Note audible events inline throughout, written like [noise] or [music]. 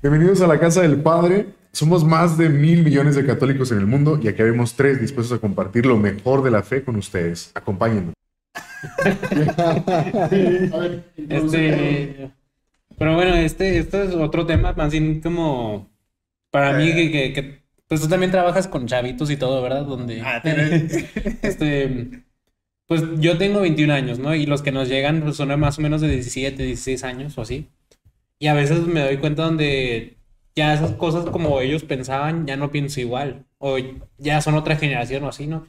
Bienvenidos a la casa del Padre. Somos más de mil millones de católicos en el mundo y aquí vemos tres dispuestos a compartir lo mejor de la fe con ustedes. Acompáñenos. [laughs] Este, pero bueno, este, este es otro tema, más bien como para mí que, que, que- pues tú también trabajas con chavitos y todo, ¿verdad? Donde Ah, [laughs] este pues yo tengo 21 años, ¿no? Y los que nos llegan pues, son más o menos de 17, 16 años o así. Y a veces me doy cuenta donde ya esas cosas como ellos pensaban, ya no pienso igual. O ya son otra generación o así, ¿no?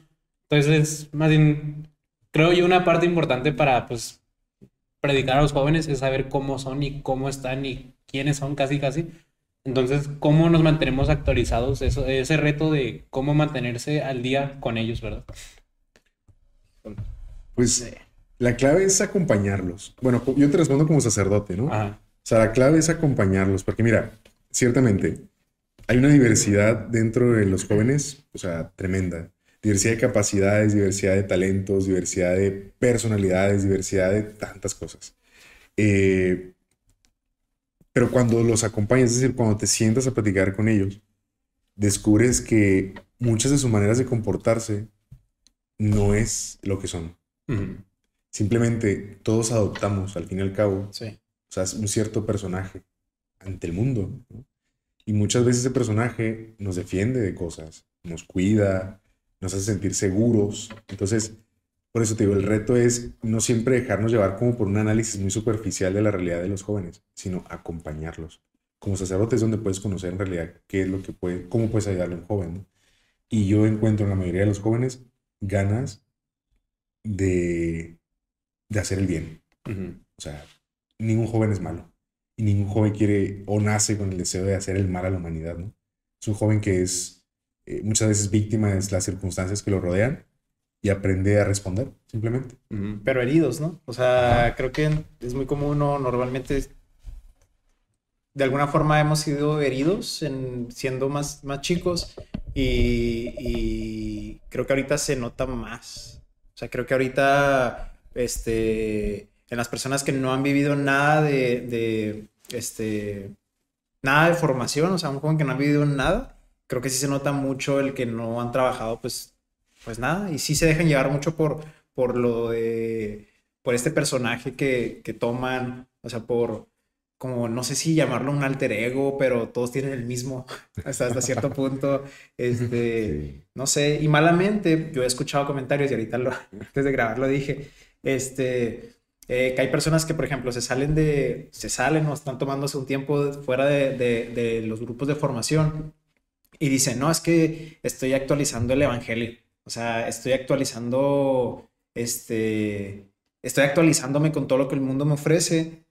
Entonces, más bien, creo yo una parte importante para, pues, predicar a los jóvenes es saber cómo son y cómo están y quiénes son casi casi. Entonces, ¿cómo nos mantenemos actualizados? Eso, ese reto de cómo mantenerse al día con ellos, ¿verdad? Pues la clave es acompañarlos. Bueno, yo te respondo como sacerdote, ¿no? Ajá. O sea, la clave es acompañarlos, porque mira, ciertamente hay una diversidad dentro de los jóvenes, o sea, tremenda. Diversidad de capacidades, diversidad de talentos, diversidad de personalidades, diversidad de tantas cosas. Eh, pero cuando los acompañas, es decir, cuando te sientas a platicar con ellos, descubres que muchas de sus maneras de comportarse no es lo que son. Simplemente todos adoptamos, al fin y al cabo, Sí. O sea, es un cierto personaje ante el mundo. ¿no? Y muchas veces ese personaje nos defiende de cosas, nos cuida, nos hace sentir seguros. Entonces, por eso te digo, el reto es no siempre dejarnos llevar como por un análisis muy superficial de la realidad de los jóvenes, sino acompañarlos. Como sacerdote es donde puedes conocer en realidad qué es lo que puede, cómo puedes ayudarle a un joven. ¿no? Y yo encuentro en la mayoría de los jóvenes ganas de, de hacer el bien. O sea, ningún joven es malo. Y ningún joven quiere o nace con el deseo de hacer el mal a la humanidad, ¿no? Es un joven que es eh, muchas veces víctima de las circunstancias que lo rodean y aprende a responder, simplemente. Pero heridos, ¿no? O sea, creo que es muy común, ¿no? Normalmente, de alguna forma hemos sido heridos en, siendo más, más chicos y, y creo que ahorita se nota más. O sea, creo que ahorita, este, en las personas que no han vivido nada de, de, este, nada de formación, o sea, un joven que no ha vivido nada, creo que sí se nota mucho el que no han trabajado, pues, pues nada, y sí se dejan llevar mucho por, por lo de, por este personaje que, que toman, o sea, por, como, no sé si llamarlo un alter ego, pero todos tienen el mismo [laughs] hasta, hasta cierto punto, este, no sé, y malamente, yo he escuchado comentarios y ahorita lo, [laughs] antes de grabar lo dije, este, eh, que hay personas que, por ejemplo, se salen de, se salen o están tomándose un tiempo fuera de, de, de los grupos de formación y dicen, no, es que estoy actualizando el evangelio, o sea, estoy actualizando, este, estoy actualizándome con todo lo que el mundo me ofrece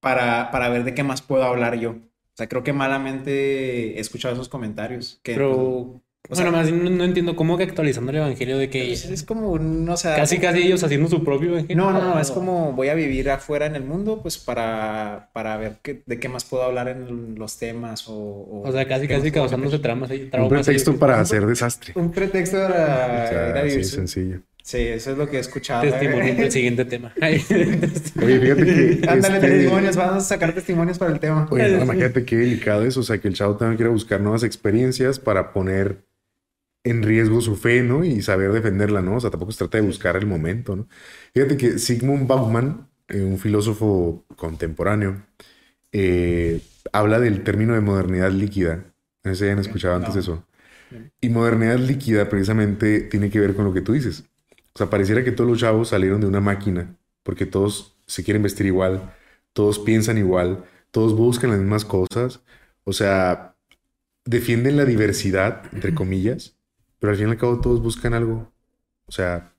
para, para ver de qué más puedo hablar yo. O sea, creo que malamente he escuchado esos comentarios. Que, Pero, o sea, bueno, más no, no entiendo cómo que actualizando el evangelio de que es como, un- o sea, casi casi ellos haciendo su propio evangelio. no, no, no, es como voy a vivir afuera en el mundo, pues para, para ver qué, de qué más puedo hablar en los temas o... O sea, casi casi causándose tramas ahí. Un traumas ahí. pretexto para hacer desastre. Un pretexto O para sea, ir a así vivir de su- sencillo. Sí, eso es lo que he escuchado. Testimonio del siguiente tema. [laughs] Oye, fíjate que... Ándale, este, testimonios, vamos a sacar testimonios para el tema. Oye, no, imagínate qué delicado es, o sea, que el chavo también quiere buscar nuevas experiencias para poner en riesgo su fe, ¿no? Y saber defenderla, ¿no? O sea, tampoco se trata de buscar el momento, ¿no? Fíjate que Sigmund Bauman, eh, un filósofo contemporáneo, eh, habla del término de modernidad líquida. No sé si hayan escuchado antes No. eso. Y modernidad líquida precisamente tiene que ver con lo que tú dices. O sea, pareciera que todos los chavos salieron de una máquina, porque todos se quieren vestir igual, todos piensan igual, todos buscan las mismas cosas. O sea, defienden la diversidad, entre [clears throat] comillas, pero al fin y al cabo todos buscan algo. O sea,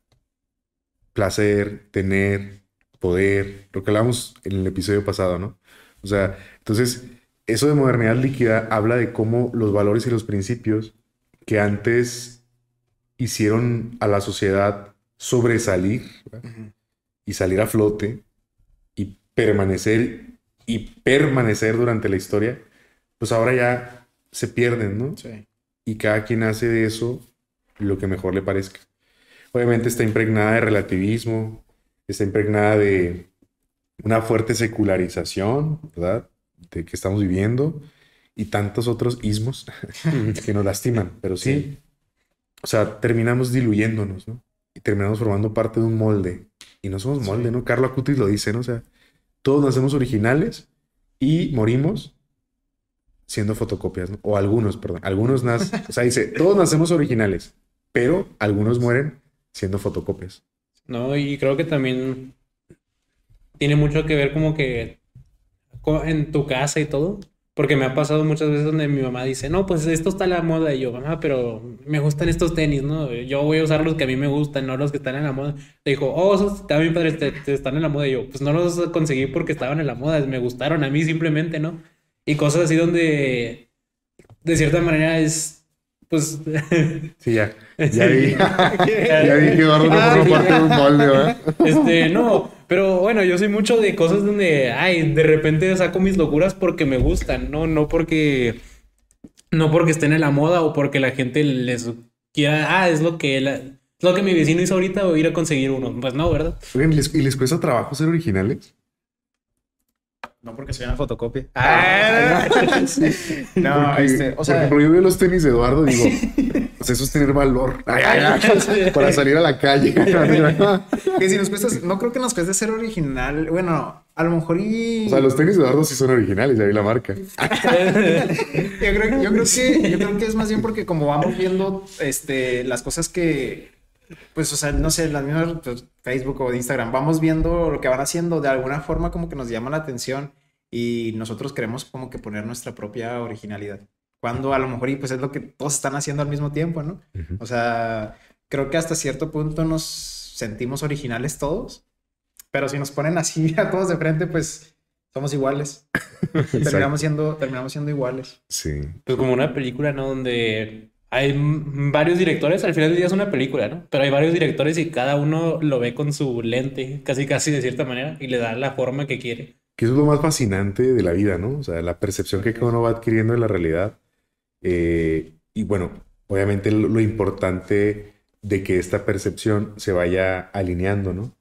placer, tener, poder, lo que hablamos en el episodio pasado, ¿no? O sea, entonces, eso de modernidad líquida habla de cómo los valores y los principios que antes hicieron a la sociedad sobresalir y salir a flote y permanecer y permanecer durante la historia, pues ahora ya se pierden, ¿no? Sí. Y cada quien hace de eso lo que mejor le parezca. Obviamente está impregnada de relativismo, está impregnada de una fuerte secularización, ¿verdad? de que estamos viviendo y tantos otros ismos [laughs] que nos lastiman. Pero sí, o sea, terminamos diluyéndonos, ¿no? Y terminamos formando parte de un molde. Y no somos molde, ¿no? Carlo Acutis lo dice, ¿no? O sea, todos nacemos originales y morimos siendo fotocopias. O algunos, perdón. Algunos nacen, o sea, dice, todos nacemos originales, pero algunos mueren siendo fotocopias. No, y creo que también tiene mucho que ver como que en tu casa y todo. Porque me ha pasado muchas veces donde mi mamá dice, no, pues esto está a la moda. Y yo, mamá, pero me gustan estos tenis, ¿no? Yo voy a usar los que a mí me gustan, no los que están en la moda. Le dijo, oh, esos también padres, te, te están en la moda. Y yo, pues no los conseguí porque estaban en la moda, me gustaron a mí simplemente, ¿no? Y cosas así donde, de cierta manera, es, pues, [laughs] Sí, ya. Ya vi. [laughs] ya vi que Eduardo no Ah, parte de un molde, ¿verdad? Este, no, pero bueno, yo soy mucho de cosas donde, ay, de repente saco mis locuras porque me gustan, no, no porque, no porque estén en la moda o porque la gente les quiera, ah, es lo que, la- lo que mi vecino hizo ahorita o ir a conseguir uno. Pues no, ¿verdad? Oigan, ¿les- ¿y les cuesta trabajo ser originales? No porque se llama fotocopia. Ah, [laughs] no, Porque, este, o sea, ejemplo, yo veo los tenis de Eduardo digo, [laughs] pues eso es tener valor Ay, ay, ay, [laughs] para salir a la calle. que si nos cuesta, no creo que nos cueste ser original. Bueno, a lo mejor y. O sea, los tenis de Eduardo sí son originales, ya vi la marca. yo, creo, yo creo que yo creo que es más bien porque como vamos viendo este las cosas que pues o sea no sé las mismas pues, Facebook o de Instagram vamos viendo lo que van haciendo. De alguna forma como que nos llama la atención y nosotros queremos como que poner nuestra propia originalidad. Cuando a lo mejor y pues es lo que todos están haciendo al mismo tiempo no o sea creo que hasta cierto punto nos sentimos originales todos pero si nos ponen así [laughs] a todos de frente pues somos iguales. [laughs] Terminamos siendo terminamos siendo iguales. Sí. Pues como una película, ¿no? Donde hay varios directores, al final del día es una película, ¿no? Pero hay varios directores y cada uno lo ve con su lente, casi casi de cierta manera, y le da la forma que quiere. Que eso es lo más fascinante de la vida, ¿no? O sea, la percepción que cada uno va adquiriendo de la realidad. Eh, y bueno, obviamente lo, lo importante de que esta percepción se vaya alineando, ¿no?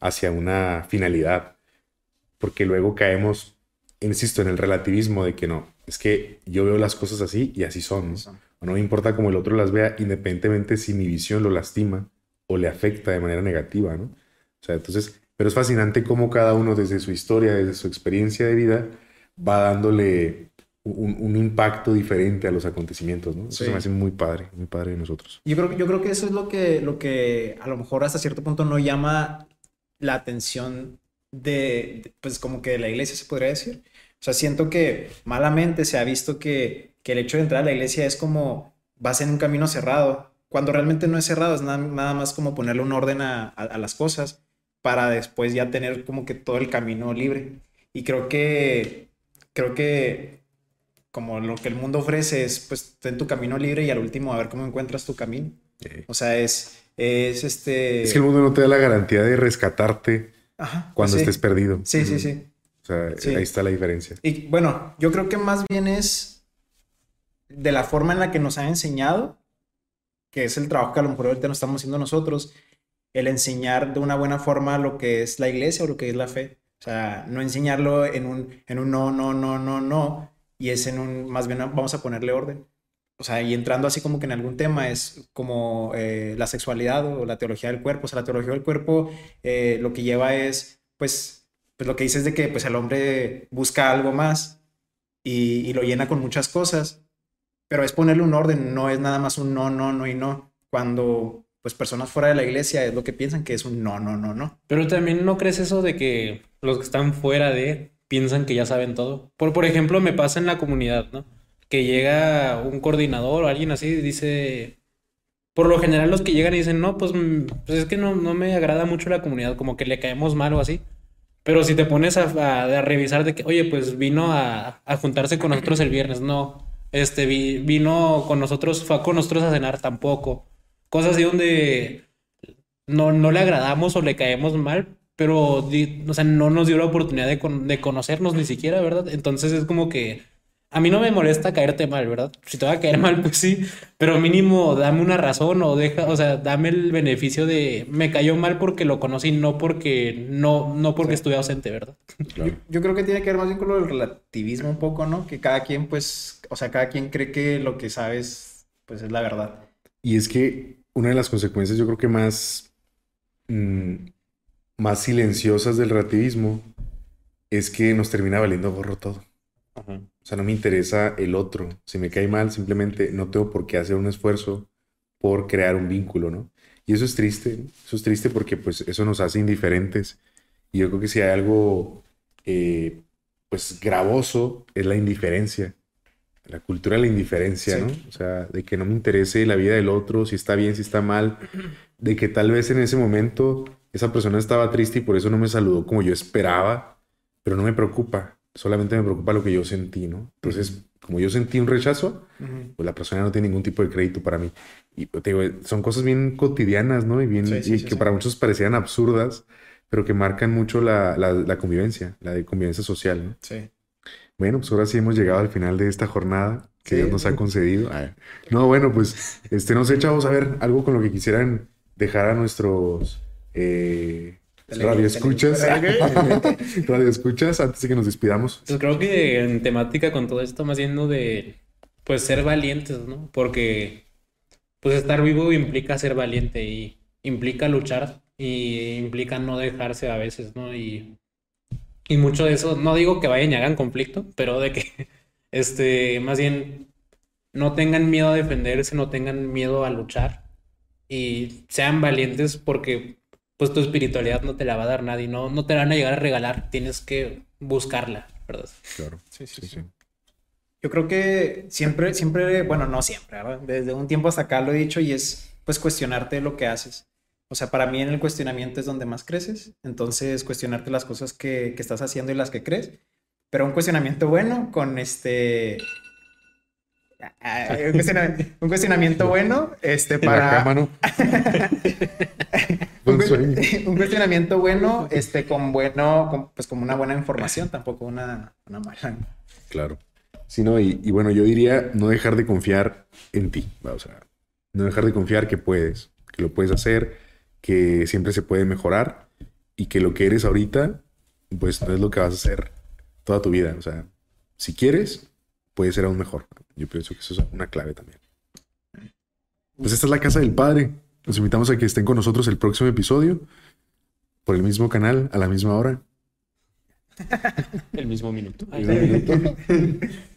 Hacia una finalidad. Porque luego caemos, insisto, en el relativismo de que no, es que yo veo las cosas así y así son, ¿no? O no me importa cómo el otro las vea, independientemente si mi visión lo lastima o le afecta de manera negativa, ¿no? O sea, entonces, pero es fascinante cómo cada uno desde su historia, desde su experiencia de vida, va dándole un, un impacto diferente a los acontecimientos, ¿no? Eso Sí. se me hace muy padre, muy padre de nosotros. Yo creo, que- yo creo que eso es lo que, lo que a lo mejor hasta cierto punto no llama la atención de, de, pues como que de la iglesia, se podría decir. O sea, siento que malamente se ha visto que, que el hecho de entrar a la iglesia es como vas en un camino cerrado, cuando realmente no es cerrado, es nada, nada más como ponerle un orden a, a- a las cosas para después ya tener como que todo el camino libre. Y creo que, creo que como lo que el mundo ofrece es, pues, ten tu camino libre y al último a ver cómo encuentras tu camino. Eh, O sea, es, es este... Es que el mundo no te da la garantía de rescatarte Ajá, cuando sí. estés perdido. Sí, sí, sí. O sea, Sí. ahí está la diferencia. Y bueno, yo creo que más bien es de la forma en la que nos han enseñado, que es el trabajo que a lo mejor ahorita no estamos haciendo nosotros, el enseñar de una buena forma lo que es la iglesia o lo que es la fe. O sea, no enseñarlo en un, en un no, no, no, no, no, y es en un, más bien vamos a ponerle orden. O sea, y entrando así como que en algún tema es como eh, la sexualidad o la teología del cuerpo. O sea, la teología del cuerpo eh, lo que lleva es, pues, pues lo que dice es de que pues el hombre busca algo más y, y lo llena con muchas cosas, pero es ponerle un orden, no es nada más un no, no, no y no. Cuando pues personas fuera de la iglesia es lo que piensan que es un no, no, no, no. Pero también no crees eso de que los que están fuera de piensan que ya saben todo. Por, por ejemplo, me pasa en la comunidad, ¿no? Que llega un coordinador o alguien así y dice, por lo general los que llegan y dicen, no, pues, mm, pues es que no, no me agrada mucho la comunidad, como que le caemos mal o así. Pero si te pones a, revisar de que, oye, pues vino a, juntarse con nosotros el viernes, no. Este, vi- vino con nosotros, fue con nosotros a cenar tampoco. Cosas así donde no, no le agradamos o le caemos mal, pero no nos dio la oportunidad de, de conocernos ni siquiera, ¿verdad? Entonces es como que a mí no me molesta caerte mal, ¿verdad? Si te va a caer mal, pues sí, pero mínimo dame una razón o deja, o sea, dame el beneficio de me cayó mal porque lo conocí, no porque no, no porque estuve ausente, ¿verdad? Yo, yo creo que tiene que ver más bien con lo del relativismo un poco, ¿no? Que cada quien, pues, o sea, cada quien cree que lo que sabes, pues, es la verdad. Y es que una de las consecuencias, yo creo que más, mm, más silenciosas del relativismo es que nos termina valiendo gorro todo. Ajá. O sea, no me interesa el otro. Si me cae mal, simplemente no tengo por qué hacer un esfuerzo por crear un vínculo, ¿no? Y eso es triste. ¿no? Eso es triste porque pues eso nos hace indiferentes. Y yo creo que si hay algo eh, pues gravoso es la indiferencia. La cultura de la indiferencia, Sí. ¿no? O sea, de que no me interese la vida del otro, si está bien, si está mal. De que tal vez en ese momento esa persona estaba triste y por eso no me saludó como yo esperaba, pero no me preocupa. Solamente me preocupa lo que yo sentí, ¿no? Entonces, como yo sentí un rechazo, pues la persona no tiene ningún tipo de crédito para mí. Y pues, te digo, son cosas bien cotidianas, ¿no? Y, bien, Sí, sí, y sí, que para muchos parecían absurdas, pero que marcan mucho la, la- la convivencia, la de convivencia social, ¿no? Sí. Bueno, pues ahora sí hemos llegado al final de esta jornada que. Dios nos ha concedido. [laughs] No, bueno, pues, este, no sé, chavos, a ver, algo con lo que quisieran dejar a nuestros eh, Tele- radioescuchas. tele- [laughs] radioescuchas, antes de que nos despidamos. Pues creo que en temática con todo esto, más yendo de, pues, ser valientes, ¿no? Porque, pues, estar vivo implica ser valiente y implica luchar y implica no dejarse a veces, ¿no? Y, y mucho de eso, no digo que vayan y hagan conflicto, pero de que, [laughs] este, más bien, no tengan miedo a defenderse, no tengan miedo a luchar y sean valientes porque, pues, tu espiritualidad no te la va a dar nadie, no, no te la van a llegar a regalar, tienes que buscarla, ¿verdad? Claro. Sí, sí, Sí, sí. sí. Yo creo que siempre, siempre, bueno, no siempre, ¿verdad? Desde un tiempo hasta acá lo he dicho y es pues cuestionarte lo que haces. O sea, para mí en el cuestionamiento es donde más creces. Entonces, cuestionarte las cosas que, que estás haciendo y las que crees. Pero un cuestionamiento bueno con este... ah, Un cuestionamiento, un cuestionamiento bueno, este, para... cama, ¿no? [laughs] un, cuestionamiento bueno, este, con bueno, con- pues como una buena información, tampoco una, una mala. Claro. Sí, no, y, y bueno, yo diría no dejar de confiar en ti, o sea, no dejar de confiar que puedes, que lo puedes hacer, que siempre se puede mejorar y que lo que eres ahorita, pues no es lo que vas a hacer toda tu vida. O sea, si quieres, puede ser aún mejor. Yo pienso que eso es una clave también. Pues esta es la casa del padre. Los invitamos a que estén con nosotros el próximo episodio, por el mismo canal, a la misma hora. El mismo minuto. Mismo minuto. [laughs]